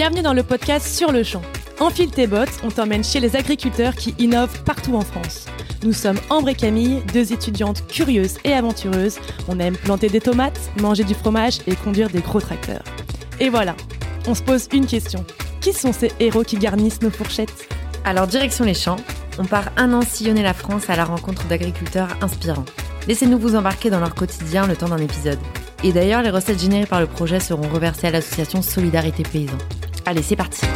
Bienvenue dans le podcast Sur le champ. Enfile tes bottes, on t'emmène chez les agriculteurs qui innovent partout en France. Nous sommes Ambre et Camille, deux étudiantes curieuses et aventureuses. On aime planter des tomates, manger du fromage et conduire des gros tracteurs. Et voilà, on se pose une question. Qui sont ces héros qui garnissent nos fourchettes? Alors direction les champs, on part un an sillonner la France à la rencontre d'agriculteurs inspirants. Laissez-nous vous embarquer dans leur quotidien le temps d'un épisode. Et d'ailleurs, les recettes générées par le projet seront reversées à l'association Solidarité Paysan. Allez, c'est parti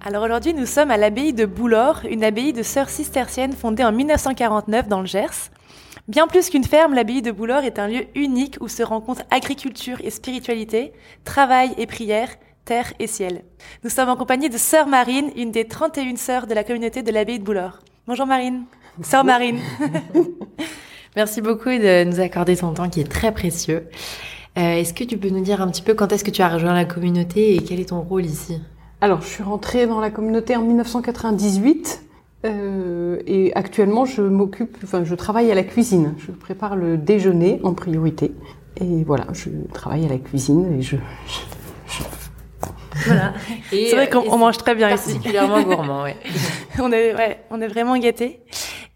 Alors aujourd'hui, nous sommes à l'abbaye de Boulor, une abbaye de sœurs cisterciennes fondée en 1949 dans le Gers. Bien plus qu'une ferme, l'abbaye de Boulor est un lieu unique où se rencontrent agriculture et spiritualité, travail et prière, terre et ciel. Nous sommes en compagnie de sœur Marine, une des 31 sœurs de la communauté de l'abbaye de Boulor. Bonjour Marine. Sœur Marine. Merci beaucoup de nous accorder ton temps qui est très précieux. Euh, est-ce que tu peux nous dire un petit peu quand est-ce que tu as rejoint la communauté et quel est ton rôle ici? Alors, je suis rentrée dans la communauté en 1998 euh, et actuellement, je m'occupe, enfin, je travaille à la cuisine. Je prépare le déjeuner en priorité. Et voilà, je travaille à la cuisine et je. Voilà. C'est vrai qu'on mange très bien ici. Particulièrement gourmand, ouais. on est, ouais, on est vraiment gâtés.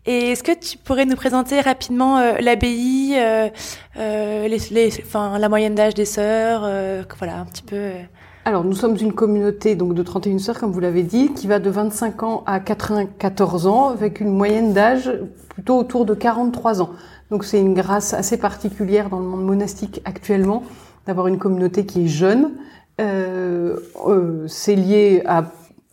Et est-ce que tu pourrais nous présenter rapidement euh, l'abbaye, euh, euh, les, les, enfin, la moyenne d'âge des sœurs, euh, voilà, un petit peu. Euh. Alors, nous sommes une communauté donc de 31 sœurs, comme vous l'avez dit, qui va de 25 ans à 94 ans, avec une moyenne d'âge plutôt autour de 43 ans. Donc, c'est une grâce assez particulière dans le monde monastique actuellement d'avoir une communauté qui est jeune. c'est lié à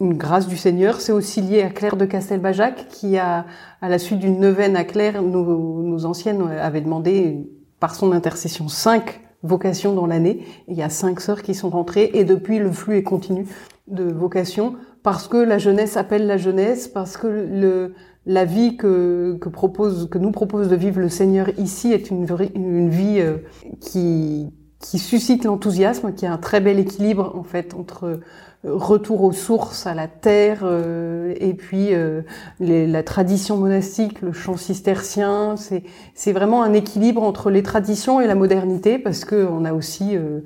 une grâce du Seigneur. C'est aussi lié à Claire de Castelbajac, qui a, à la suite d'une neuvaine à Claire, nos, nos anciennes avaient demandé, par son intercession, cinq vocations dans l'année. Il y a cinq sœurs qui sont rentrées, et depuis, le flux est continu de vocations, parce que la jeunesse appelle la jeunesse, parce que le, la vie que, que propose, que nous propose de vivre le Seigneur ici est une, une vie euh, qui, qui suscite l'enthousiasme, qui a un très bel équilibre, en fait, entre retour aux sources, à la terre, euh, et puis euh, la tradition monastique, le chant cistercien. C'est vraiment un équilibre entre les traditions et la modernité parce que on a aussi euh,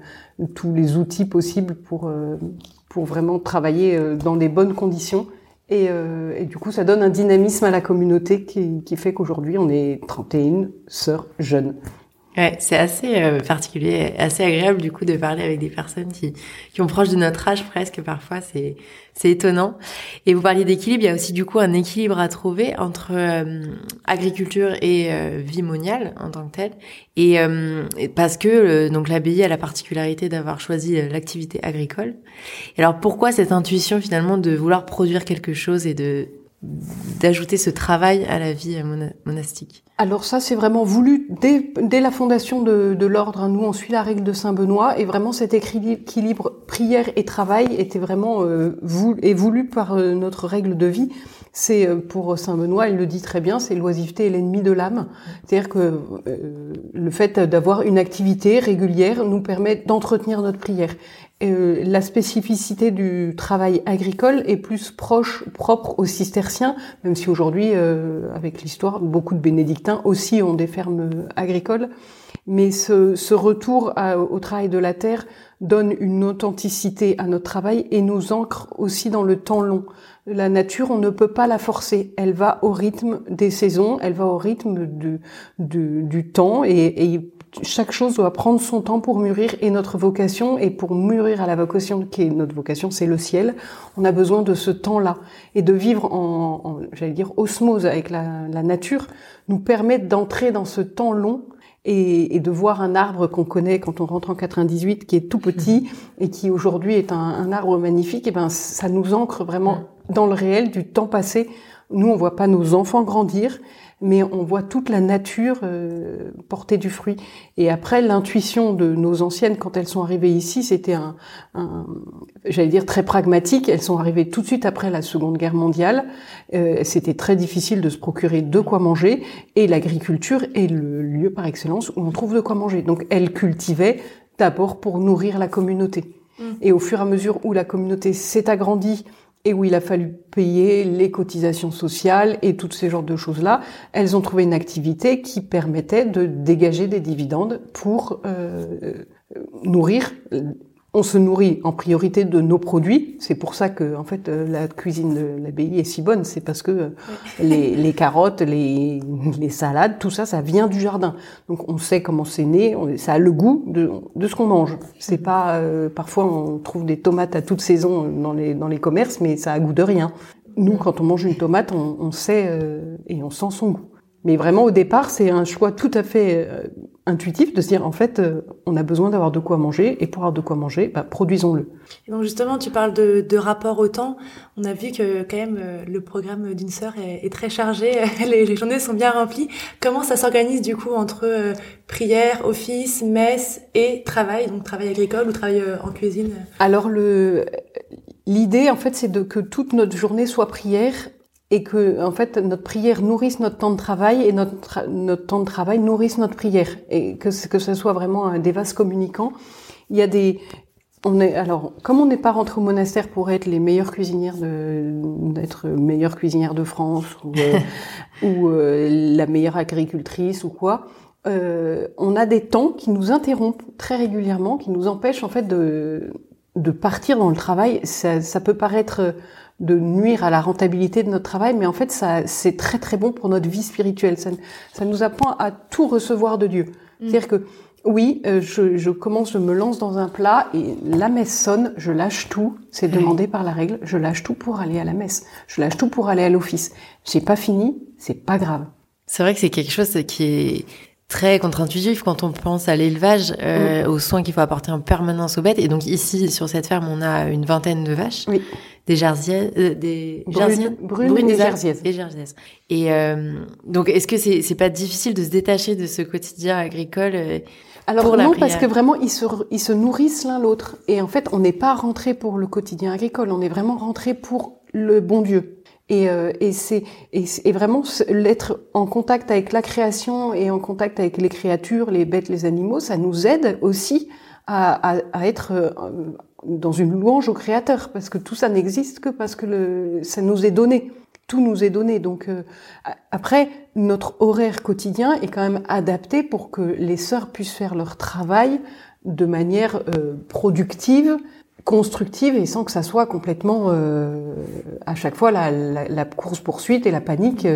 tous les outils possibles pour pour vraiment travailler dans des bonnes conditions. Et, et, du coup, ça donne un dynamisme à la communauté qui, qui fait qu'aujourd'hui, on est 31 sœurs jeunes. Ouais, c'est assez euh, particulier, assez agréable du coup de parler avec des personnes qui, qui ont proche de notre âge presque parfois, c'est c'est étonnant. Et vous parliez d'équilibre, il y a aussi du coup un équilibre à trouver entre euh, agriculture et euh, vie moniale en tant que telle. Et, parce que donc l'abbaye a la particularité d'avoir choisi l'activité agricole. Et alors pourquoi cette intuition finalement de vouloir produire quelque chose et de d'ajouter ce travail à la vie monastique Alors ça, c'est vraiment voulu dès, la fondation de, l'ordre. Hein. Nous, on suit la règle de Saint Benoît et vraiment cet équilibre prière et travail était vraiment euh, voulu, et voulu par euh, notre règle de vie. C'est euh, pour Saint Benoît, il le dit très bien, c'est l'oisiveté est l'ennemi de l'âme. C'est-à-dire que le fait d'avoir une activité régulière nous permet d'entretenir notre prière. Euh, la spécificité du travail agricole est plus proche, propre aux cisterciens, même si aujourd'hui, euh, avec l'histoire, beaucoup de bénédictins aussi ont des fermes agricoles. Mais ce, ce retour au travail de la terre donne une authenticité à notre travail et nous ancre aussi dans le temps long. La nature, on ne peut pas la forcer. Elle va au rythme des saisons, elle va au rythme du, du, du temps et, et chaque chose doit prendre son temps pour mûrir et notre vocation et pour mûrir à la vocation qui est notre vocation, c'est le ciel. On a besoin de ce temps-là et de vivre en, en j'allais dire, osmose avec la, la nature nous permet d'entrer dans ce temps long et, et, de voir un arbre qu'on connaît quand on rentre en 98, qui est tout petit et qui aujourd'hui est un, un, arbre magnifique, et ben ça nous ancre vraiment dans le réel du temps passé. Nous, on voit pas nos enfants grandir, mais on voit toute la nature euh, porter du fruit. Et après, l'intuition de nos anciennes, quand elles sont arrivées ici, c'était un, un j'allais dire très pragmatique. Elles sont arrivées tout de suite après la Seconde Guerre mondiale. Euh, c'était très difficile de se procurer de quoi manger, et l'agriculture est le lieu par excellence où on trouve de quoi manger. Donc, elles cultivaient d'abord pour nourrir la communauté. Mmh. Et au fur et à mesure où la communauté s'est agrandie, et où il a fallu payer les cotisations sociales et toutes ces genres de choses-là, elles ont trouvé une activité qui permettait de dégager des dividendes pour euh, nourrir on se nourrit en priorité de nos produits. C'est pour ça que, en fait, euh, la cuisine de l'abbaye est si bonne. C'est parce que euh, les, carottes, les, salades, tout ça, ça vient du jardin. Donc, on sait comment c'est né. ça a le goût de, ce qu'on mange. C'est pas euh, parfois on trouve des tomates à toute saison dans les dans les commerces, mais ça a goût de rien. Nous, quand on mange une tomate, on, sait et on sent son goût. Mais vraiment, au départ, c'est un choix tout à fait euh, intuitif de se dire, en fait, euh, on a besoin d'avoir de quoi manger, et pour avoir de quoi manger, bah, produisons-le. donc justement, tu parles de, de, rapport au temps. On a vu que quand même euh, le programme d'une sœur est, très chargé, les, journées sont bien remplies. Comment ça s'organise du coup entre prière, office, messe et travail, donc travail agricole ou travail en cuisine? Alors le L'idée, en fait, c'est de que toute notre journée soit prière et que en fait notre prière nourrisse notre temps de travail et notre notre temps de travail nourrisse notre prière et que que ce soit vraiment un des vases communicants. Il y a des on est alors comme on n'est pas rentré au monastère pour être les meilleures cuisinières de d'être meilleure cuisinière de France ou, euh, ou euh, la meilleure agricultrice ou quoi. Euh, on a des temps qui nous interrompent très régulièrement, qui nous empêchent en fait de de partir dans le travail. Ça, ça peut paraître de nuire à la rentabilité de notre travail, mais en fait, ça, c'est très très bon pour notre vie spirituelle. Ça, ça nous apprend à tout recevoir de Dieu. Mm. C'est-à-dire que oui, euh, je, je, commence, je me lance dans un plat et la messe sonne, je lâche tout. C'est demandé par la règle. Je lâche tout pour aller à la messe. Je lâche tout pour aller à l'office. J'ai pas fini, c'est pas grave. C'est vrai que c'est quelque chose qui est très contre-intuitif quand on pense à l'élevage, euh, mm. aux soins qu'il faut apporter en permanence aux bêtes. Et donc ici, sur cette ferme, on a une vingtaine de vaches. Oui des jersiaises, euh, des brunes, et. Et, Et euh, donc, est-ce que c'est c'est pas difficile de se détacher de ce quotidien agricole euh, alors non, parce que vraiment ils se ils se nourrissent l'un l'autre. Et en fait, on n'est pas rentré pour le quotidien agricole, on est vraiment rentré pour le bon Dieu. Et, euh, et c'est et, vraiment l'être en contact avec la création et en contact avec les créatures, les bêtes, les animaux, ça nous aide aussi à, à, à être dans une louange au Créateur, parce que tout ça n'existe que parce que le, ça nous est donné. Tout nous est donné. Donc euh, après, notre horaire quotidien est quand même adapté pour que les sœurs puissent faire leur travail de manière euh, productive, constructive et sans que ça soit complètement euh, à chaque fois la, la, la course poursuite et la panique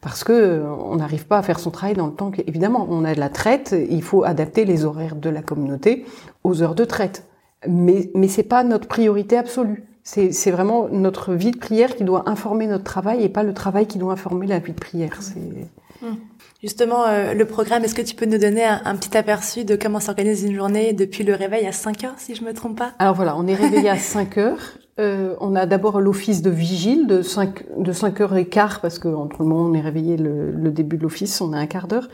parce que on n'arrive pas à faire son travail dans le temps. Évidemment, on a de la traite, il faut adapter les horaires de la communauté aux heures de traite mais mais c'est pas notre priorité absolue. C'est c'est vraiment notre vie de prière qui doit informer notre travail et pas le travail qui doit informer la vie de prière. Justement, euh, le programme, est-ce que tu peux nous donner un, petit aperçu de comment s'organise une journée depuis le réveil à 5 heures, si je me trompe pas? Alors voilà, on est réveillé à 5 heures. Euh, on a d'abord l'office de vigile de 5 de 5 heures et quart parce que entre le moment où on est réveillé le, le début de l'office, on a un quart d'heure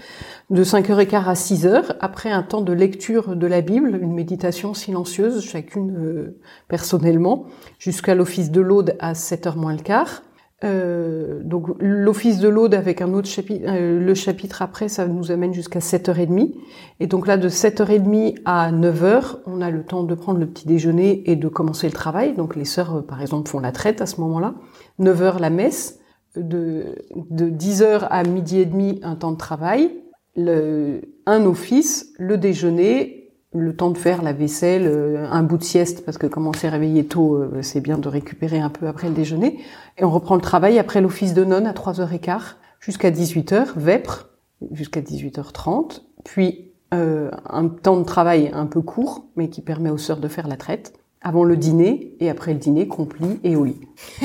de 5 heures et quart à 6 heures après un temps de lecture de la Bible, une méditation silencieuse chacune euh, personnellement jusqu'à l'office de l'Aude à 7 heures moins le quart. Euh, donc l'office de l'Aude avec un autre chapitre, euh, le chapitre après, ça nous amène jusqu'à 7h30. Et donc là, de 7h30 à 9h, on a le temps de prendre le petit déjeuner et de commencer le travail. Donc les sœurs, euh, par exemple, font la traite à ce moment-là. 9h, la messe. De, de 10h à midi et demi, un temps de travail. Le, un office, le déjeuner, le temps de faire la vaisselle, euh, un bout de sieste, parce que comme on s'est réveillé tôt, euh, c'est bien de récupérer un peu après le déjeuner. Et on reprend le travail après l'office de nonne à 3h15 jusqu'à 18h, vêpres, jusqu'à 18h30, puis euh, un temps de travail un peu court, mais qui permet aux sœurs de faire la traite, avant le dîner, et après le dîner, compli et au lit.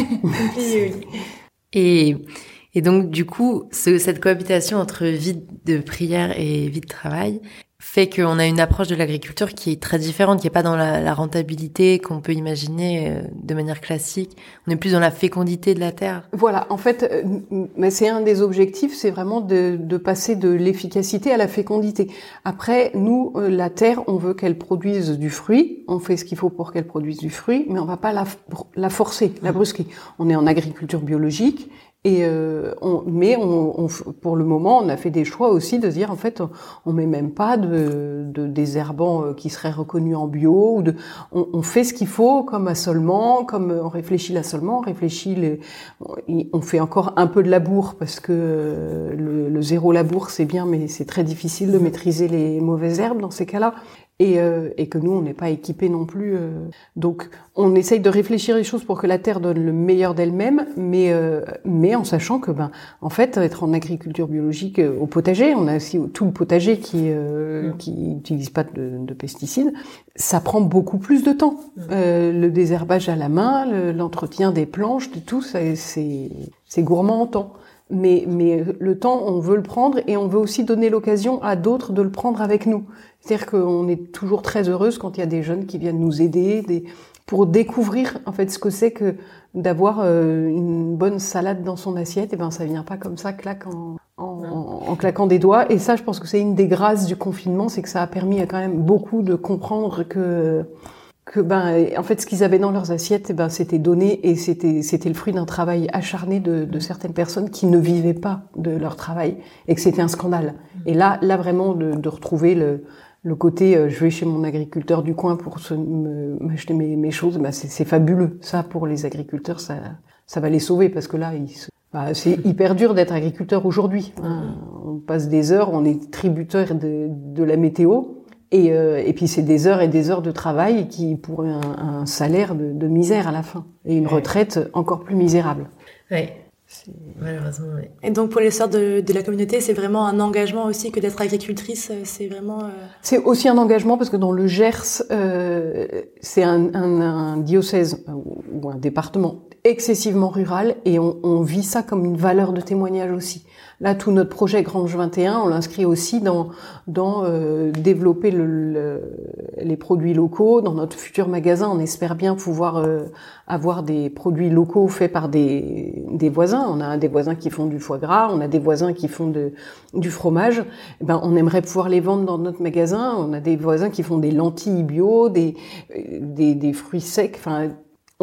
et, et donc, du coup, cette cohabitation entre vie de prière et vie de travail, fait qu'on a une approche de l'agriculture qui est très différente, qui est pas dans la, rentabilité qu'on peut imaginer euh, de manière classique. On est plus dans la fécondité de la terre. Voilà, en fait, euh, mais c'est un des objectifs, c'est vraiment de, de, passer de l'efficacité à la fécondité. Après, nous, euh, la terre, on veut qu'elle produise du fruit. On fait ce qu'il faut pour qu'elle produise du fruit, mais on va pas la, la forcer, la brusquer. On est en agriculture biologique Et euh, mais pour le moment, on a fait des choix aussi de dire en fait, on met même pas de, de désherbants euh, qui seraient reconnus en bio. Ou de, on, on fait ce qu'il faut comme assolement, comme on réfléchit l'assolement, on réfléchit les, on fait encore un peu de labour parce que euh, le, le zéro labour c'est bien, mais c'est très difficile de maîtriser les mauvaises herbes dans ces cas-là et, euh, et que nous, on n'est pas équipés non plus. Euh. Donc, on essaye de réfléchir les choses pour que la terre donne le meilleur d'elle-même, mais euh, mais en sachant que, ben, en fait, être en agriculture biologique au potager, on a aussi tout le potager qui qui n'utilise pas de, de, pesticides, ça prend beaucoup plus de temps. le désherbage à la main, l'entretien des planches, de tout, c'est c'est gourmand en temps mais, mais le temps, on veut le prendre et on veut aussi donner l'occasion à d'autres de le prendre avec nous. C'est-à-dire qu'on est toujours très heureuse quand il y a des jeunes qui viennent nous aider des, pour découvrir en fait ce que c'est que d'avoir euh, une bonne salade dans son assiette. Et ben ça vient pas comme ça, claque en, en, claquant des doigts. Et ça, je pense que c'est une des grâces du confinement, c'est que ça a permis à quand même beaucoup de comprendre que que ben en fait ce qu'ils avaient dans leurs assiettes eh ben c'était donné et c'était c'était le fruit d'un travail acharné de, de, certaines personnes qui ne vivaient pas de leur travail et que c'était un scandale. Et là là vraiment de, de retrouver le le côté euh, je vais chez mon agriculteur du coin pour m'acheter mes, mes, choses ben c'est fabuleux. Ça pour les agriculteurs ça ça va les sauver parce que là bah, c'est hyper dur d'être agriculteur aujourd'hui hein. on passe des heures on est tributaire de, de la météo et, euh, et puis c'est des heures et des heures de travail qui pour un, un salaire de, de, misère à la fin et une retraite encore plus misérable. Oui. Malheureusement, oui. Et donc pour les sœurs de, de la communauté, c'est vraiment un engagement aussi que d'être agricultrice. Euh, c'est vraiment. Euh... C'est aussi un engagement parce que dans le Gers, euh, c'est un, un, un, diocèse ou un département excessivement rural et on, on, vit ça comme une valeur de témoignage aussi. Là, tout notre projet Grange 21, on l'inscrit aussi dans, dans euh, développer le, les produits locaux. Dans notre futur magasin, on espère bien pouvoir euh, avoir des produits locaux faits par des, voisins. On a des voisins qui font du foie gras, on a des voisins qui font du fromage. Eh ben, on aimerait pouvoir les vendre dans notre magasin. On a des voisins qui font des lentilles bio, des, des, des fruits secs.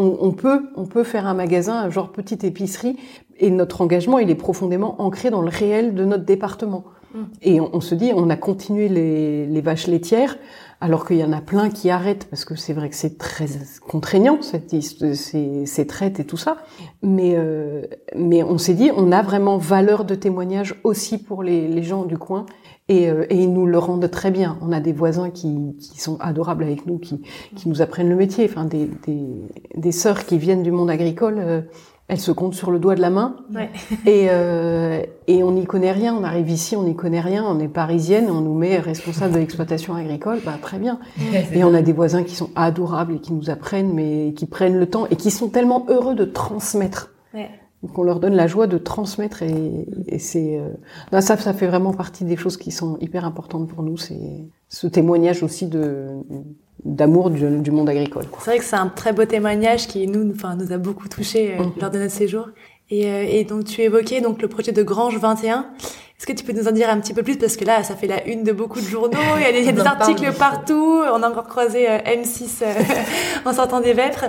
On, on, peut, on peut faire un magasin, genre petite épicerie, et notre engagement, il est profondément ancré dans le réel de notre département. Mm. Et on, on, se dit, on a continué les, les vaches laitières, alors qu'il y en a plein qui arrêtent, parce que c'est vrai que c'est très contraignant, cette, ces, ces traites et tout ça. Mais, euh, mais on s'est dit, on a vraiment valeur de témoignage aussi pour les, les gens du coin. Et, euh, et, ils nous le rendent très bien. On a des voisins qui, qui sont adorables avec nous, qui, qui nous apprennent le métier. Enfin, des, des, des sœurs qui viennent du monde agricole. Euh, elle se compte sur le doigt de la main. Ouais. Et, euh, et on n'y connaît rien. On arrive ici, on n'y connaît rien. On est parisienne, on nous met responsable de l'exploitation agricole. Bah, très bien. et on a des voisins qui sont adorables et qui nous apprennent, mais qui prennent le temps et qui sont tellement heureux de transmettre. Ouais. Donc on leur donne la joie de transmettre et, et c'est euh... ça, ça fait vraiment partie des choses qui sont hyper importantes pour nous. C'est ce témoignage aussi de d'amour du, du, monde agricole. C'est vrai que c'est un très beau témoignage qui nous, enfin, nous a beaucoup touché euh, mmh. lors de notre séjour. Et, euh, et, donc tu évoquais donc le projet de Grange 21. Est-ce que tu peux nous en dire un petit peu plus? Parce que là ça fait la une de beaucoup de journaux, il y a des, articles partout, on a encore croisé euh, M6 euh, en sortant des vêpres.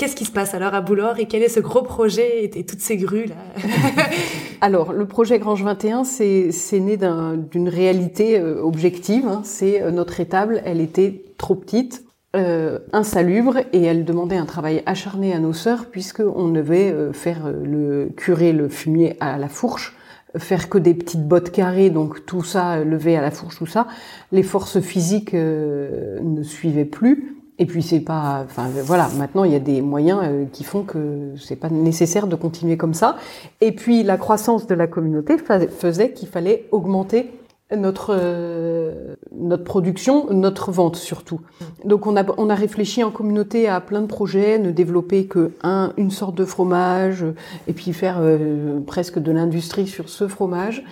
Qu'est-ce qui se passe alors à Boulor et quel est ce gros projet et, toutes ces grues là Alors le projet Grange 21, c'est né d'une un, réalité euh, objective. Hein. C'est euh, notre étable, elle était trop petite, euh, insalubre et elle demandait un travail acharné à nos sœurs puisque on devait euh, faire euh, le curer le fumier à la fourche faire que des petites bottes carrées, donc tout ça levé à la fourche, tout ça. Les forces physiques euh, ne suivaient plus. Et puis c'est pas, enfin voilà, maintenant il y a des moyens euh, qui font que c'est pas nécessaire de continuer comme ça. Et puis la croissance de la communauté faisait qu'il fallait augmenter notre euh, notre production, notre vente surtout. Donc on a on a réfléchi en communauté à plein de projets, ne développer que un une sorte de fromage et puis faire euh, presque de l'industrie sur ce fromage.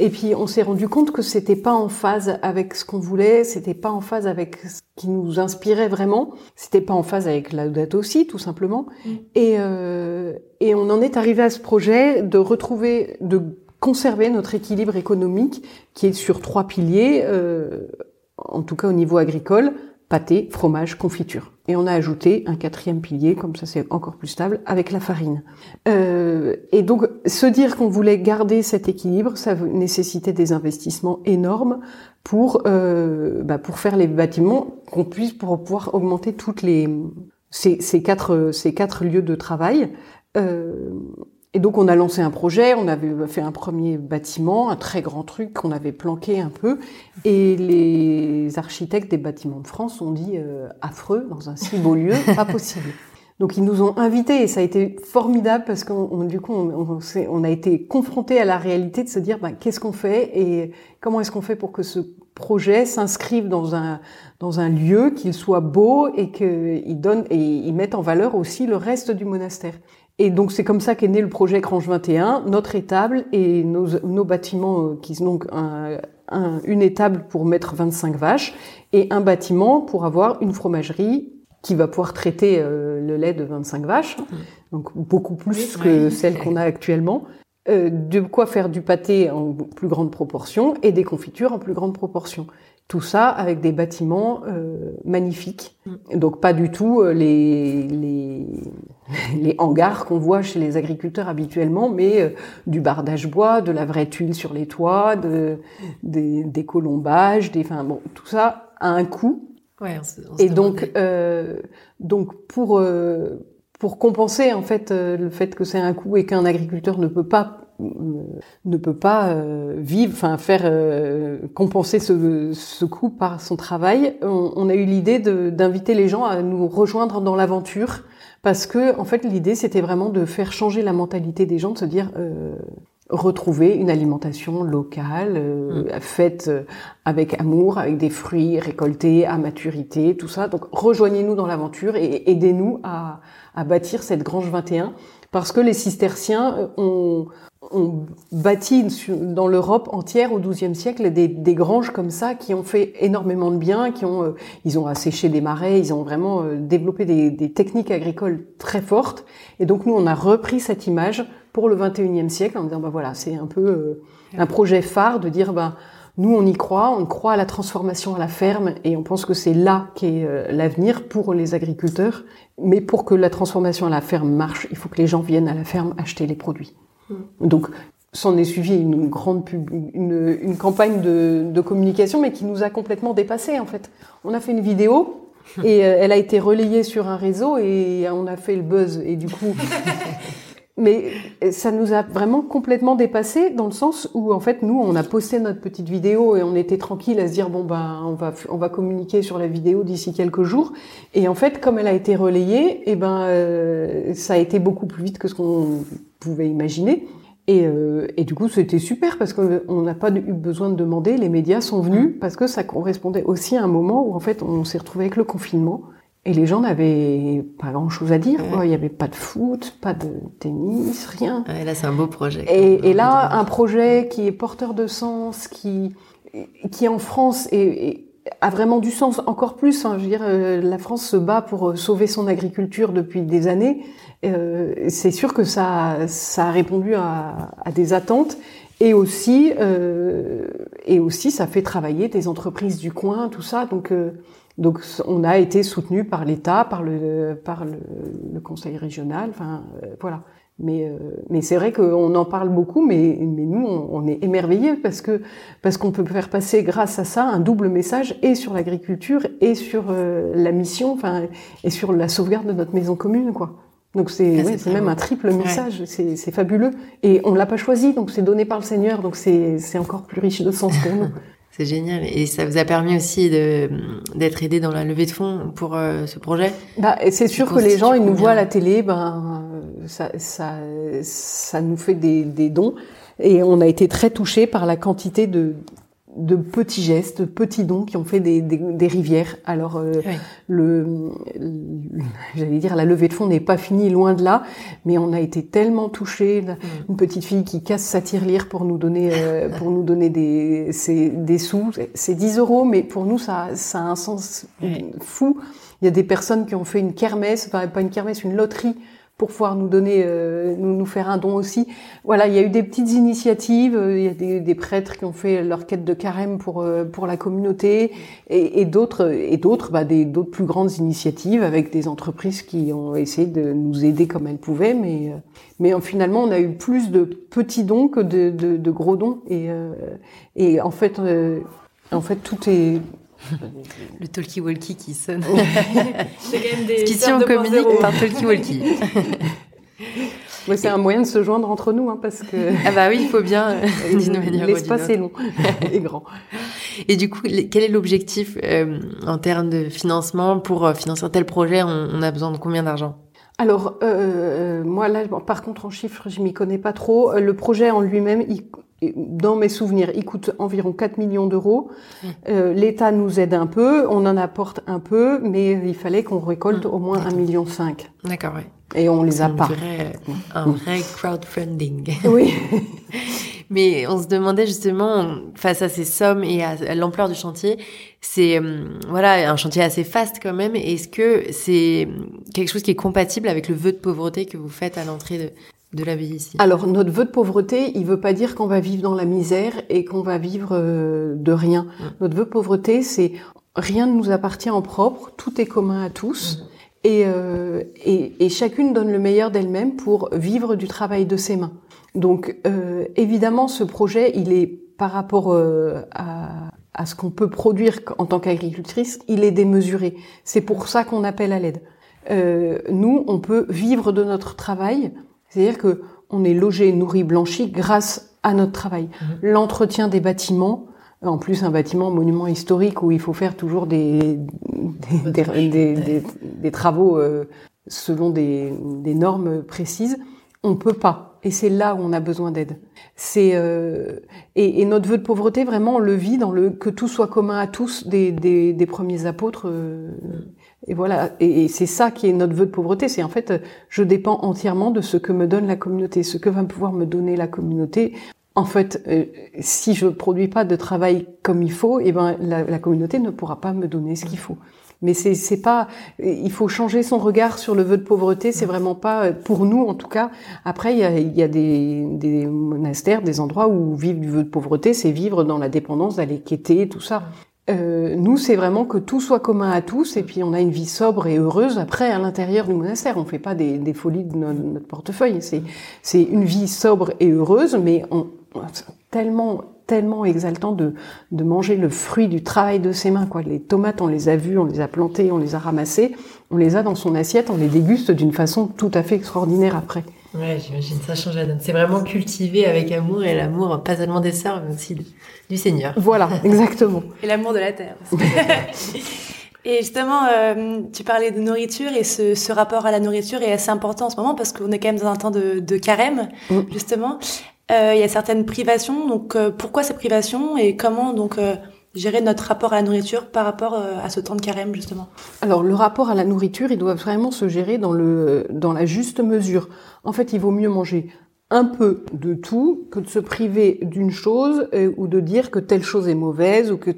Et puis on s'est rendu compte que c'était pas en phase avec ce qu'on voulait, c'était pas en phase avec ce qui nous inspirait vraiment, c'était pas en phase avec la date aussi tout simplement. Mm. Et euh, et on en est arrivé à ce projet de retrouver, de conserver notre équilibre économique qui est sur trois piliers, euh, en tout cas au niveau agricole pâté, fromage, confiture. Et on a ajouté un quatrième pilier, comme ça c'est encore plus stable, avec la farine. Euh, et donc, se dire qu'on voulait garder cet équilibre, ça nécessitait des investissements énormes pour euh, bah, pour faire les bâtiments qu'on puisse pour pouvoir augmenter toutes les ces, quatre ces quatre lieux de travail. Euh, et donc on a lancé un projet, on avait fait un premier bâtiment, un très grand truc qu'on avait planqué un peu, et les architectes des bâtiments de France ont dit euh, affreux dans un si beau lieu, pas possible. Donc ils nous ont invités et ça a été formidable parce qu'on du coup on, on, a été confronté à la réalité de se dire ben, qu'est-ce qu'on fait et comment est-ce qu'on fait pour que ce projet s'inscrive dans un dans un lieu qu'il soit beau et qu'il donne et il mette en valeur aussi le reste du monastère. Et donc c'est comme ça qu'est né le projet Grange 21, notre étable et nos, nos bâtiments euh, qui sont donc un, une étable pour mettre 25 vaches et un bâtiment pour avoir une fromagerie qui va pouvoir traiter euh, le lait de 25 vaches, mmh. donc beaucoup plus que celle qu'on a actuellement. Euh, de quoi faire du pâté en plus grande proportion et des confitures en plus grande proportion. Tout ça avec des bâtiments euh, magnifiques. Mm. Donc pas du tout euh, les, les, les hangars qu'on voit chez les agriculteurs habituellement, mais euh, du bardage bois, de la vraie tuile sur les toits, de, des, des colombages, des, enfin bon, tout ça a un coût. Ouais, on se, on Et donc, euh, donc pour pour compenser en fait le fait que c'est un coût et qu'un agriculteur ne peut pas ne peut pas euh, vivre, enfin faire euh, compenser ce, ce coût par son travail. On, on a eu l'idée d'inviter les gens à nous rejoindre dans l'aventure parce que en fait l'idée c'était vraiment de faire changer la mentalité des gens, de se dire euh, retrouver une alimentation locale mmh. faite avec amour, avec des fruits récoltés à maturité, tout ça. Donc rejoignez-nous dans l'aventure et aidez-nous à, à bâtir cette grange 21 parce que les cisterciens ont, on bâtit dans l'Europe entière au XIIe siècle des, des, granges comme ça qui ont fait énormément de bien, qui ont, euh, ils ont asséché des marais, ils ont vraiment euh, développé des, des, techniques agricoles très fortes. Et donc nous, on a repris cette image pour le XXIe siècle en disant, bah voilà, c'est un peu euh, un projet phare de dire, bah nous, on y croit, on croit à la transformation à la ferme et on pense que c'est là qu'est l'avenir pour les agriculteurs. Mais pour que la transformation à la ferme marche, il faut que les gens viennent à la ferme acheter les produits. Mm. Donc, s'en est suivi une grande pub, une, une campagne de, de, communication, mais qui nous a complètement dépassé en fait. On a fait une vidéo et euh, elle a été relayée sur un réseau et on a fait le buzz et du coup. mais ça nous a vraiment complètement dépassé dans le sens où en fait nous on a posté notre petite vidéo et on était tranquille à se dire bon ben on va on va communiquer sur la vidéo d'ici quelques jours et en fait comme elle a été relayée et eh ben euh, ça a été beaucoup plus vite que ce qu'on pouvait imaginer. Et, euh, et, du coup, c'était super parce qu'on n'a pas eu besoin de demander. Les médias sont venus parce que ça correspondait aussi à un moment où en fait on s'est retrouvé avec le confinement et les gens n'avaient pas grand-chose à dire. Quoi. Il n'y avait pas de foot, pas de tennis, rien. et là, c'est un beau projet. Et, et là, un projet qui est porteur de sens, qui qui en France est, a vraiment du sens encore plus. Hein. Je veux dire, euh, la France se bat pour sauver son agriculture depuis des années. Euh, c'est sûr que ça, ça a répondu à, à des attentes et aussi, euh, et aussi, ça fait travailler des entreprises du coin, tout ça. Donc, euh, donc, on a été soutenu par l'État, par le, par le, le, Conseil régional. Enfin, euh, voilà. Mais, euh, mais c'est vrai qu'on en parle beaucoup, mais, mais nous, on, on est émerveillés parce que parce qu'on peut faire passer grâce à ça un double message et sur l'agriculture et sur la mission, enfin, et sur la sauvegarde de notre maison commune, quoi. Donc c'est c'est même un triple message, ouais. c'est fabuleux. Et on l'a pas choisi, donc c'est donné par le Seigneur, donc c'est encore plus riche de sens pour nous. c'est génial. Et ça vous a permis aussi d'être aidé dans la levée de fonds pour euh, ce projet? Bah, C'est sûr que les gens, ils nous voient à la télé, ben, ça, ça, ça nous fait des, des dons. Et on a été très touchés par la quantité de, de petits gestes, de petits dons qui ont fait des, des, des rivières. Alors euh, oui. le, le j'allais dire la levée de fonds n'est pas finie loin de là, mais on a été tellement touchés. Mm. Une petite fille qui casse sa tirelire pour nous donner euh, pour nous donner des des sous, c'est 10 euros, mais pour nous ça ça a un sens oui. fou. Il y a des personnes qui ont fait une kermesse, enfin pas une kermesse, une loterie pour pouvoir nous donner, euh, nous, nous faire un don aussi. Voilà, il y a eu des petites initiatives, euh, il y a des, des, prêtres qui ont fait leur quête de carême pour euh, pour la communauté, et, d'autres et d'autres, bah, des d'autres plus grandes initiatives avec des entreprises qui ont essayé de nous aider comme elles pouvaient, mais mais finalement on a eu plus de petits dons que de, de, de gros dons, et et en fait en fait tout est le talkie-walkie qui sonne. C'est quand même des Qu'ici, on communique par talkie-walkie. c'est un moyen de se joindre entre nous, hein, parce que... Ah bah oui, il faut bien, manière L'espace est long et grand. Et du coup, quel est l'objectif euh, en termes de financement Pour euh, financer tel projet, on, on a besoin de combien d'argent? Alors, euh, moi là, bon, par contre, en chiffres, je m'y connais pas trop. Le projet en lui-même, il, dans mes souvenirs, il coûte environ 4 millions d'euros. Euh, L'État nous aide un peu, on en apporte un peu, mais il fallait qu'on récolte mmh. au moins 1,5 million. D'accord, oui. Et on les a pas. Un mmh. vrai crowdfunding. Oui. mais on se demandait justement, face à ces sommes et à l'ampleur du chantier, c'est euh, voilà un chantier assez faste quand même. Est-ce que c'est quelque chose qui est compatible avec le vœu de pauvreté que vous faites à l'entrée de, de la vie ici Alors notre vœu de pauvreté, il veut pas dire qu'on va vivre dans la misère et qu'on va vivre euh, de rien. Notre vœu de pauvreté, c'est rien ne nous appartient en propre, tout est commun à tous. Et, euh, et, et, chacune donne le meilleur d'elle-même pour vivre du travail de ses mains. Donc euh, évidemment, ce projet, il est par rapport euh, à, à, ce qu'on peut produire en tant qu'agricultrice, il est démesuré. C'est pour ça qu'on appelle à l'aide. Euh, nous, on peut vivre de notre travail c'est-à-dire que on est logé, nourri, blanchi grâce à notre travail. Mhm. L'entretien des bâtiments, en plus un bâtiment monument historique où il faut faire toujours des des, des, travaux euh, selon des, normes précises, on peut pas. Et c'est là où on a besoin d'aide. C'est euh, et, notre vœu de pauvreté vraiment on le vit dans le que tout soit commun à tous des, des, premiers apôtres. Euh, et voilà, et, c'est ça qui est notre vœu de pauvreté, c'est en fait, je dépends entièrement de ce que me donne la communauté, ce que va pouvoir me donner la communauté. En fait, euh, si je produis pas de travail comme il faut, eh ben la, communauté ne pourra pas me donner ce qu'il faut. Mais c'est pas, il faut changer son regard sur le vœu de pauvreté. C'est vraiment pas pour nous en tout cas. Après, il y a, des monastères, des endroits où vivre du vœu de pauvreté, c'est vivre dans la dépendance, d'aller quêter, tout ça. Euh, nous, c'est vraiment que tout soit commun à tous, et puis on a une vie sobre et heureuse après à l'intérieur du monastère. On fait pas des, des folies de notre, portefeuille. C'est c'est une vie sobre et heureuse, mais on, tellement tellement exaltant de de manger le fruit du travail de ses mains. Quoi, les tomates, on les a vues, on les a plantées, on les a ramassées, on les a dans son assiette, on les déguste d'une façon tout à fait extraordinaire après. Ouais, j'imagine, ça change la donne. C'est vraiment cultivé avec amour et l'amour, pas seulement des sœurs, mais aussi du Seigneur. Voilà, exactement. et l'amour de la terre. et justement, euh, tu parlais de nourriture et ce, ce, rapport à la nourriture est assez important en ce moment parce qu'on est quand même dans un temps de, de carême, mm. justement. Euh, il y a certaines privations, donc euh, pourquoi ces privations et comment donc euh, gérer notre rapport à la nourriture par rapport euh, à ce temps de carême justement Alors le rapport à la nourriture, il doit vraiment se gérer dans la juste mesure. En fait, il vaut mieux manger un peu de tout que de se priver d'une chose euh, ou de dire que telle chose est mauvaise ou que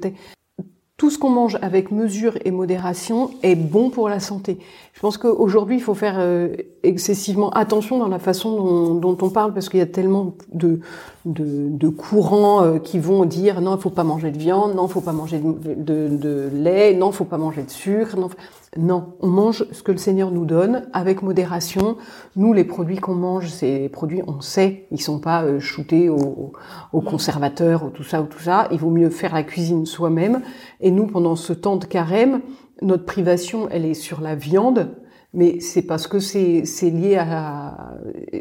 tout ce qu'on mange avec mesure et modération est bon pour la santé. Je pense qu'aujourd'hui, il faut faire euh, excessivement attention dans la façon dont, dont on parle, parce qu'il y a tellement de, de, de courants euh, qui vont dire non, il faut pas manger de viande, non, il faut pas manger de, de, lait, non, il faut pas manger de sucre. Non, non, on mange ce que le Seigneur nous donne avec modération. Nous, les produits qu'on mange, c'est produits, on sait, ils sont pas euh, shootés au, au conservateur ou tout ça ou tout ça. Il vaut mieux faire la cuisine soi-même. Et nous, pendant ce temps de carême, notre privation, elle est sur la viande, mais c'est parce que c'est lié à...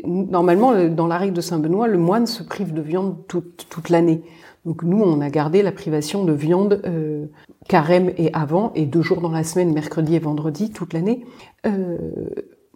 Normalement, dans la règle de Saint-Benoît, le moine se prive de viande toute, toute l'année. Donc nous, on a gardé la privation de viande euh, carême et avant, et deux jours dans la semaine, mercredi et vendredi, toute l'année. Euh,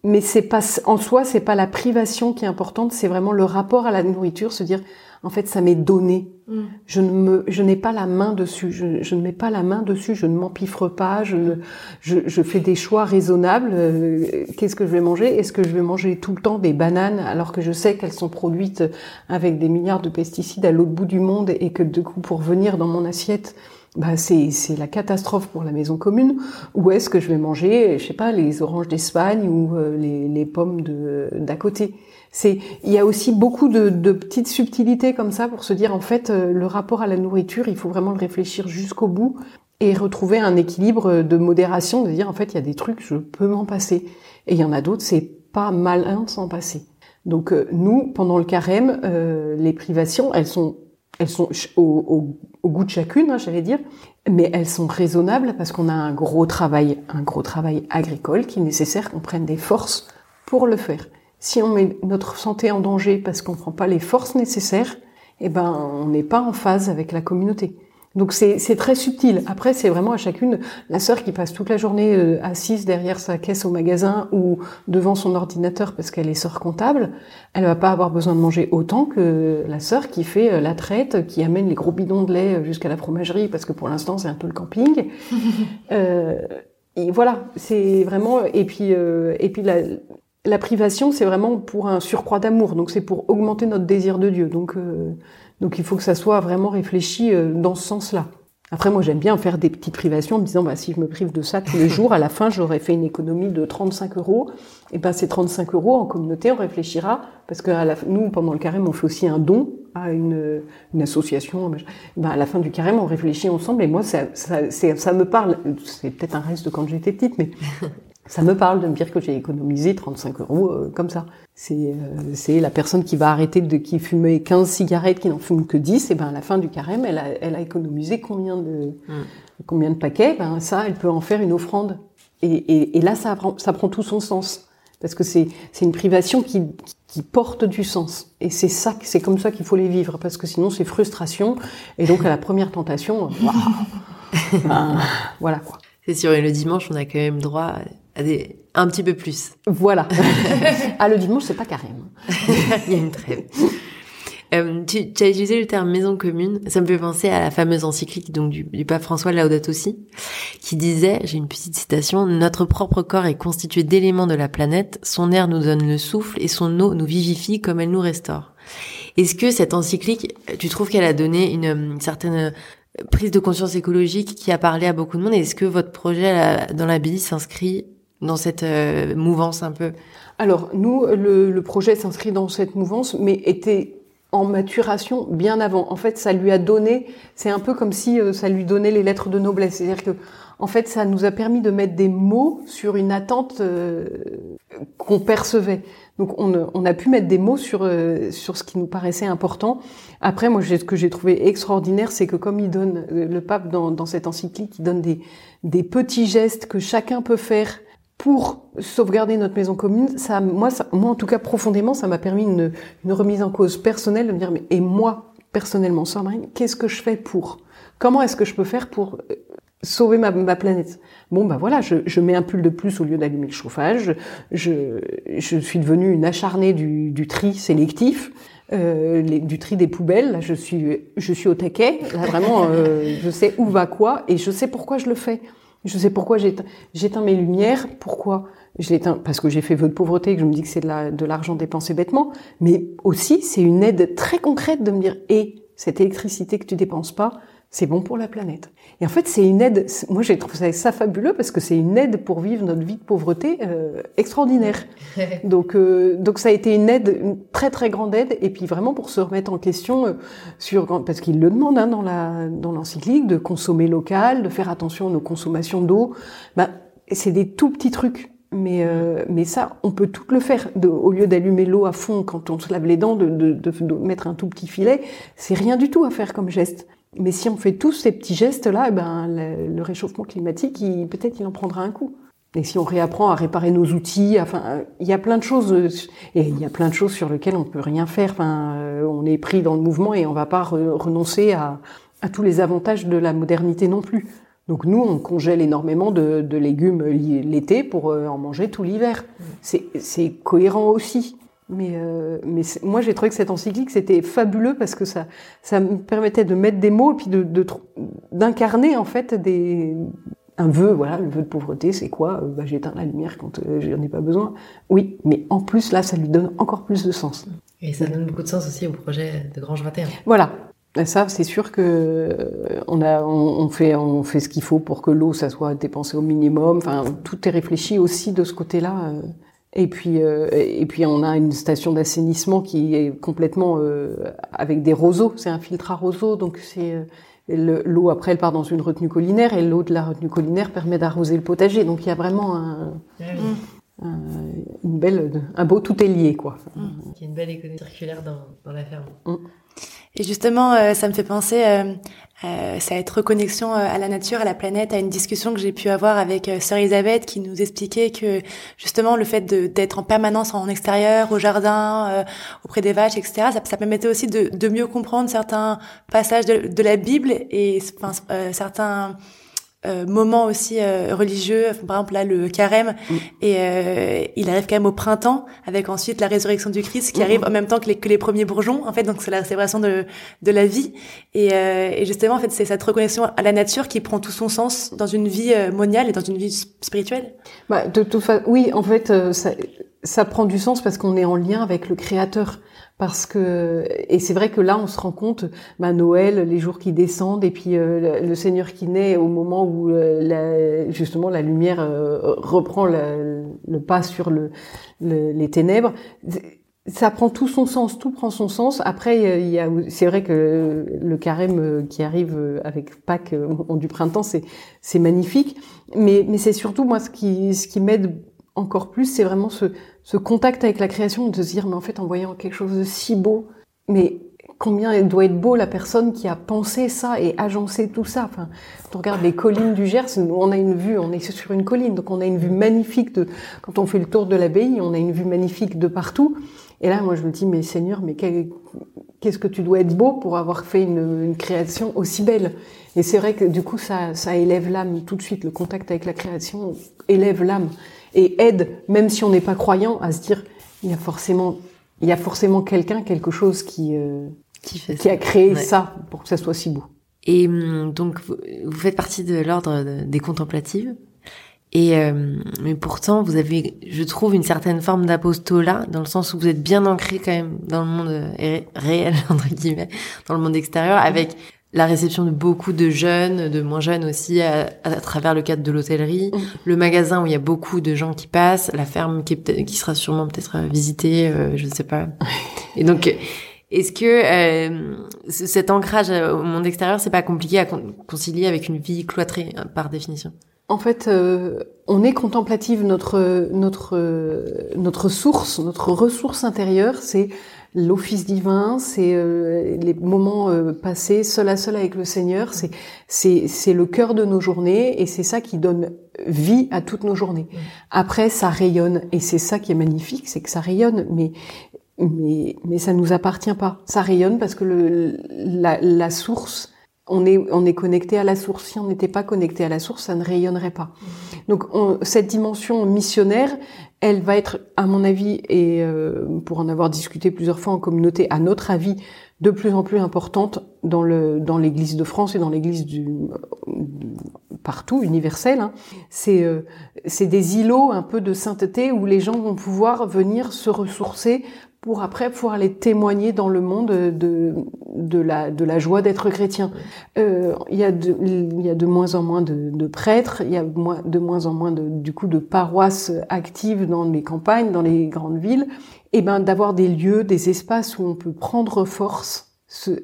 mais c'est pas en soi, c'est pas la privation qui est importante, c'est vraiment le rapport à la nourriture, se dire en fait ça m'est donné. Mm. Je ne me, je n'ai pas la main dessus. Je, je, ne mets pas la main dessus. Je ne m'empiffre pas. Je, je, je, fais des choix raisonnables. Euh, qu'est-ce que je vais manger? Est-ce que je vais manger tout le temps des bananes alors que je sais qu'elles sont produites avec des milliards de pesticides à l'autre bout du monde et que du coup pour venir dans mon assiette, bah c'est c'est la catastrophe pour la maison commune? Ou est-ce que je vais manger, je sais pas, les oranges d'Espagne ou euh, les, les pommes de d'à côté? C'est, il y a aussi beaucoup de, de, petites subtilités comme ça pour se dire en fait euh, le rapport à la nourriture, il faut vraiment le réfléchir jusqu'au bout et retrouver un équilibre de modération, de dire en fait il y a des trucs je peux m'en passer et il y en a d'autres c'est pas malin de s'en passer. Donc euh, nous pendant le carême, euh, les privations elles sont elles sont au, goût de chacune, hein, j'allais dire, mais elles sont raisonnables parce qu'on a un gros travail, un gros travail agricole qui est nécessaire qu'on prenne des forces pour le faire si on met notre santé en danger parce qu'on ne prend pas les forces nécessaires, eh ben, on n'est pas en phase avec la communauté. Donc c'est très subtil. Après, c'est vraiment à chacune, la sœur qui passe toute la journée euh, assise derrière sa caisse au magasin ou devant son ordinateur parce qu'elle est sœur comptable, elle va pas avoir besoin de manger autant que la sœur qui fait euh, la traite, qui amène les gros bidons de lait jusqu'à la fromagerie parce que pour l'instant c'est un peu le camping. euh, et voilà, c'est vraiment et puis euh, et puis la, la privation, c'est vraiment pour un surcroît d'amour, donc c'est pour augmenter notre désir de Dieu. Donc, euh, donc il faut que ça soit vraiment réfléchi euh, dans ce sens-là. Après, moi, j'aime bien faire des petites privations en me disant, bah, si je me prive de ça tous les jours, à la fin, j'aurais fait une économie de 35 euros. Et ben, ces 35 euros, en communauté, on réfléchira, parce que nous, pendant le carême, on fait aussi un don à une, association. Ben, à la fin du carême, on réfléchit ensemble, et moi, ça, ça, ça me parle. C'est peut-être un reste de quand j'étais petite, mais ça me parle de me dire que j'ai économisé 35 euros euh, comme ça. C'est euh, c'est la personne qui va arrêter de qui fumait 15 cigarettes, qui n'en fume que 10, et ben à la fin du carême, elle a, elle a économisé combien de mm. combien de paquets? Ben ça, elle peut en faire une offrande. Et, et, et là, ça prend, ça prend tout son sens parce que c'est c'est une privation qui qui porte du sens. Et c'est ça, c'est comme ça qu'il faut les vivre, parce que sinon c'est frustration. Et donc à la première tentation, ben, voilà quoi. C'est sûr. Et le dimanche, on a quand même droit un petit peu plus. Voilà. ah, le dimanche, c'est pas carême. Il y a une trêve. Euh, tu, tu, as utilisé le terme maison commune. Ça me fait penser à la fameuse encyclique donc du, du pape François Laudato Si, qui disait, j'ai une petite citation, notre propre corps est constitué d'éléments de la planète. Son air nous donne le souffle et son eau nous vivifie comme elle nous restaure. Est-ce que cette encyclique, tu trouves qu'elle a donné une, une, certaine prise de conscience écologique qui a parlé à beaucoup de monde? Est-ce que votre projet dans la BI s'inscrit dans cette euh, mouvance un peu Alors, nous, le, le projet s'inscrit dans cette mouvance, mais était en maturation bien avant. En fait, ça lui a donné, c'est un peu comme si euh, ça lui donnait les lettres de noblesse. C'est-à-dire que, en fait, ça nous a permis de mettre des mots sur une attente euh, qu'on percevait. Donc, on, on, a pu mettre des mots sur euh, sur ce qui nous paraissait important. Après, moi, ce que j'ai trouvé extraordinaire, c'est que comme il donne le pape dans, dans cette encyclique, il donne des des petits gestes que chacun peut faire pour sauvegarder notre maison commune, ça, moi, ça, moi en tout cas profondément, ça m'a permis une, une, remise en cause personnelle de me dire mais et moi personnellement, Sandrine, qu'est-ce que je fais pour Comment est-ce que je peux faire pour euh, sauver ma, ma planète? Bon bah voilà, je, je, mets un pull de plus au lieu d'allumer le chauffage. Je, je suis devenue une acharnée du, du tri sélectif. Euh, du tri des poubelles. Là, je suis, je suis au taquet. Là, vraiment, euh, je sais où va quoi et je sais pourquoi je le fais. Je sais pourquoi j'éteins mes lumières. Pourquoi Je l'éteins parce que j'ai fait vœu de pauvreté, que je me dis que c'est de l'argent dépensé bêtement. Mais aussi, c'est une aide très concrète de me dire, et cette électricité que tu dépenses pas, c'est bon pour la planète. Et en fait, c'est une aide. Moi, j'ai trouvé ça fabuleux parce que c'est une aide pour vivre notre vie de pauvreté euh, extraordinaire. donc, euh, donc ça a été une aide, une très très grande aide. Et puis vraiment pour se remettre en question euh, sur parce qu'il le demande hein, dans la dans l'encyclique de consommer local, de faire attention à nos consommations d'eau. Ben, c'est des tout petits trucs. Mais, euh, mais ça, on peut tout le faire. De, au lieu d'allumer l'eau à fond quand on se lave les dents, de, de, de mettre un tout petit filet, c'est rien du tout à faire comme geste. Mais si on fait tous ces petits gestes-là, eh ben, le, réchauffement climatique, peut-être il en prendra un coup. Et si on réapprend à réparer nos outils, enfin, il y a plein de choses, et il y a plein de choses sur lesquelles on peut rien faire. Enfin, euh, on est pris dans le mouvement et on va pas renoncer à, tous les avantages de la modernité non plus. Donc nous, on congèle énormément de, de légumes l'été pour euh, en manger tout l'hiver. C'est cohérent aussi. Mais, euh, mais moi, j'ai trouvé que cette encyclique, c'était fabuleux parce que ça, ça me permettait de mettre des mots et puis de, d'incarner en fait des, un vœu. Voilà, le vœu de pauvreté, c'est quoi? Euh, bah, J'éteins la lumière quand euh, j'en ai pas besoin. Oui, mais en plus là, ça lui donne encore plus de sens. Et ça donne beaucoup de sens aussi au projet de Grange 21. Voilà, ça, c'est sûr que euh, on a, on, fait, on fait ce qu'il faut pour que l'eau, ça soit dépensé au minimum. Enfin, tout est réfléchi aussi de ce côté-là. Euh. Et puis, euh, et puis, on a une station d'assainissement qui est complètement avec des roseaux. C'est un filtre à roseaux, donc c'est l'eau après elle part dans une retenue collinaire et l'eau de la retenue collinaire permet d'arroser le potager. Donc il y a vraiment un, ah une belle, un beau tout est lié quoi. Il y a une belle économie circulaire dans, dans la ferme. Mm. Et justement, euh, ça me fait penser, euh, euh, ça être reconnexion euh, à la nature, à la planète, à une discussion que j'ai pu avoir avec sœur Elisabeth qui nous expliquait que justement le fait d'être en permanence en extérieur, au jardin, auprès des vaches, etc., ça, ça permettait aussi de, de, mieux comprendre certains passages de, de la Bible et enfin, certains euh, moments aussi euh, religieux, par exemple là le carême, mm. et euh, il arrive quand même au printemps, avec ensuite la résurrection du Christ qui arrive en même temps que les, que les premiers bourgeons, en fait, donc c'est la célébration de, de la vie, et, et justement en fait c'est cette reconnexion à la nature qui prend tout son sens dans une vie moniale et dans une vie spirituelle. Bah, de toute façon, oui, en fait ça, ça prend du sens parce qu'on est en lien avec le Créateur parce que et c'est vrai que là on se rend compte bah, Noël les jours qui descendent et puis euh, le Seigneur qui naît au moment où euh, la, justement la lumière euh, reprend le pas sur le, les ténèbres. Ça prend tout son sens tout prend son sens. Après il y a c'est vrai que le carême qui arrive avec Pâques du printemps c'est c'est magnifique. Mais mais c'est surtout moi ce qui ce qui m'aide encore plus c'est vraiment ce contact avec la création, de se dire, mais en fait, en voyant quelque chose de si beau, mais combien il doit être beau la personne qui a pensé ça et agencé tout ça. Enfin, quand on regarde les collines du Gers, on a une vue, on est sur une colline, donc on a une vue magnifique de, quand on fait le tour de l'abbaye, on a une vue magnifique de partout. Et là, moi, je me dis, mais Seigneur, mais qu'est-ce que tu dois être beau pour avoir fait une, une création aussi belle? Et c'est vrai que du coup, ça, ça élève l'âme tout de suite. Le contact avec la création élève l'âme et aide, même si on n'est pas croyant, à se dire il y a forcément, il y a forcément quelqu'un, quelque chose qui euh, qui, fait qui a créé ça pour que ça soit si beau. Et hum, donc vous, faites partie de l'ordre des contemplatives. Et euh, mais pourtant, vous avez, je trouve, une certaine forme d'apostolat dans le sens où vous êtes bien ancré quand même dans le monde euh, réel entre guillemets, dans le monde extérieur, avec la réception de beaucoup de jeunes, de moins jeunes aussi, à, travers le cadre de l'hôtellerie, mm. le magasin où il y a beaucoup de gens qui passent, la ferme qui, est qui sera sûrement peut-être visitée, euh, je ne sais pas. Et donc, est-ce que euh, cet ancrage au monde extérieur, c'est pas compliqué à concilier avec une vie cloîtrée euh, par définition? En fait, on est contemplative. Notre notre notre source, notre ressource intérieure, c'est l'office divin, c'est euh, les moments euh, passés seul à seul avec le Seigneur, c'est c'est c'est le cœur de nos journées et c'est ça qui donne vie à toutes nos journées. Après ça rayonne et c'est ça qui est magnifique, c'est que ça rayonne mais mais mais ça nous appartient pas. Ça rayonne parce que le la, la source on est, on est connecté à la source. Si on n'était pas connecté à la source, ça ne rayonnerait pas. Donc cette dimension missionnaire, elle va être, à mon avis, et euh, pour en avoir discuté plusieurs fois en communauté, à notre avis, de plus en plus importante dans le dans l'Église de France et dans l'Église du partout universelle. Hein. C'est euh, c'est des îlots un peu de sainteté où les gens vont pouvoir venir se ressourcer pour après pouvoir aller témoigner dans le monde de, de, la, de la joie d'être chrétien. Euh, il, y a de, il y a de moins en moins de, de prêtres, il y a de moins en moins de, du coup de paroisses actives dans les campagnes, dans les grandes villes. Et ben d'avoir des lieux, des espaces où on peut prendre force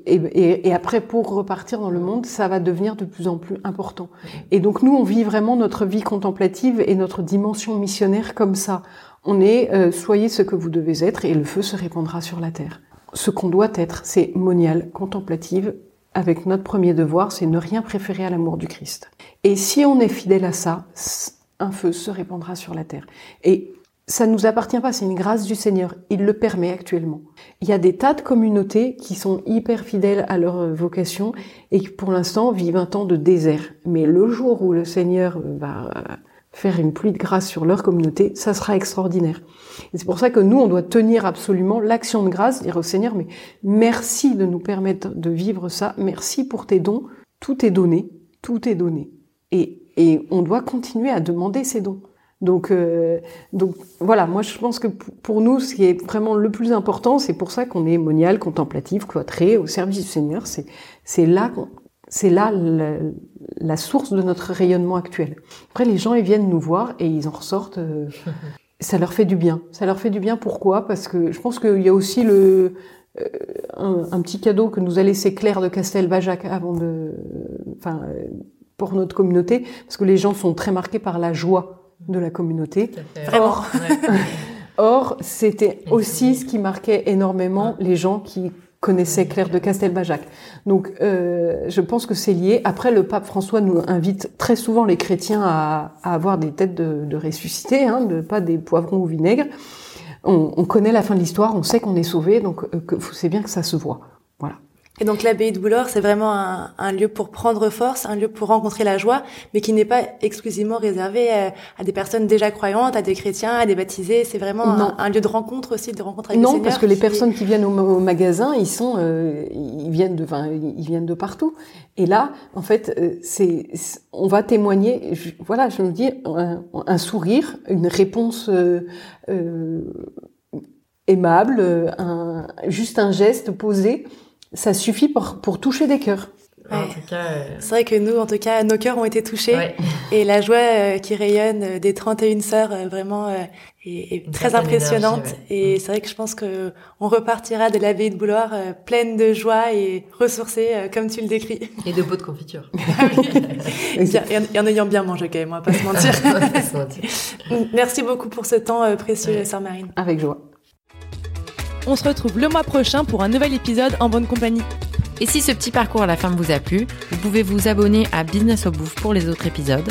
et, et, et, après, pour repartir dans le monde, ça va devenir de plus en plus important. Et donc nous, on vit vraiment notre vie contemplative et notre dimension missionnaire comme ça, on est euh, soyez ce que vous devez être et le feu se répandra sur la terre. Ce qu'on doit être, c'est monial, contemplative, avec notre premier devoir, c'est ne rien préférer à l'amour du Christ. Et si on est fidèle à ça, un feu se répandra sur la terre. Et ça ne nous appartient pas, c'est une grâce du Seigneur. Il le permet actuellement. Il y a des tas de communautés qui sont hyper fidèles à leur euh, vocation et qui pour l'instant vivent un temps de désert. Mais le jour où le Seigneur va faire une pluie de grâce sur leur communauté, ça sera extraordinaire. Et c'est pour ça que nous, on doit tenir absolument l'action de grâce, dire au Seigneur, mais merci de nous permettre de vivre ça, merci pour tes dons, tout est donné, tout est donné. Et, et on doit continuer à demander ces dons. Donc, euh, donc voilà, moi je pense que pour nous, ce qui est vraiment le plus important, c'est pour ça qu'on est monial, contemplatif, cloîtré, au service du Seigneur. C'est là c'est là la, la, source de notre rayonnement actuel. Après, les gens ils viennent nous voir et ils en ressortent. Euh, ça leur fait du bien. Ça leur fait du bien. Pourquoi? Parce que je pense qu'il y a aussi le euh, un, un, petit cadeau que nous a laissé Claire de Castelbajac avant de, enfin, pour notre communauté, parce que les gens sont très marqués par la joie de la communauté. Vraiment. Or, c'était aussi ce qui marquait énormément les gens qui connaissaient Claire de Castelbajac. Donc, euh, je pense que c'est lié. Après, le pape François nous invite très souvent les chrétiens à, avoir des têtes de, de hein, de pas des poivrons au vinaigre. On, on connaît la fin de l'histoire, on sait qu'on est sauvé, donc euh, c'est bien que ça se voit. Voilà. Et donc l'abbaye de Boulor, c'est vraiment un, un, lieu pour prendre force, un lieu pour rencontrer la joie, mais qui n'est pas exclusivement réservé à, à, des personnes déjà croyantes, à des chrétiens, à des baptisés. C'est vraiment un, un, lieu de rencontre aussi, de rencontre avec non, le Seigneur. Non, parce que les personnes qui viennent au, au, magasin, ils sont, euh, ils viennent de, enfin, ils viennent de partout. Et là, en fait, euh, c'est, on va témoigner. Je, voilà, je veux dire, un, un sourire, une réponse. Euh, euh aimable, un, juste un geste posé, ça suffit pour, pour toucher des cœurs. Ouais. Euh... C'est vrai que nous, en tout cas, nos cœurs ont été touchés ouais. et la joie euh, qui rayonne des 31 sœurs euh, vraiment euh, est, est très impressionnante. Ouais. Et c'est vrai que je pense que on repartira de l'abbaye de Bouloir pleine de joie et ressourcée, comme tu le décris. Et de pots de confiture. ah oui. et, en ayant bien mangé quand même, on va pas se mentir. Merci beaucoup pour ce temps précieux, ouais. sœur Marine. Avec joie. On se retrouve le mois prochain pour un nouvel épisode en bonne compagnie. Et si ce petit parcours à la fin vous a plu, vous pouvez vous abonner à Business au Bouffe pour les autres épisodes.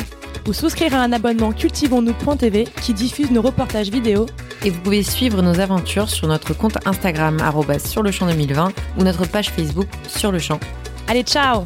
Ou souscrire à un abonnement cultivons-nous.tv qui diffuse nos reportages vidéo. Et vous pouvez suivre nos aventures sur notre compte Instagram sur le champ 2020 ou notre page Facebook sur le champ. Allez, ciao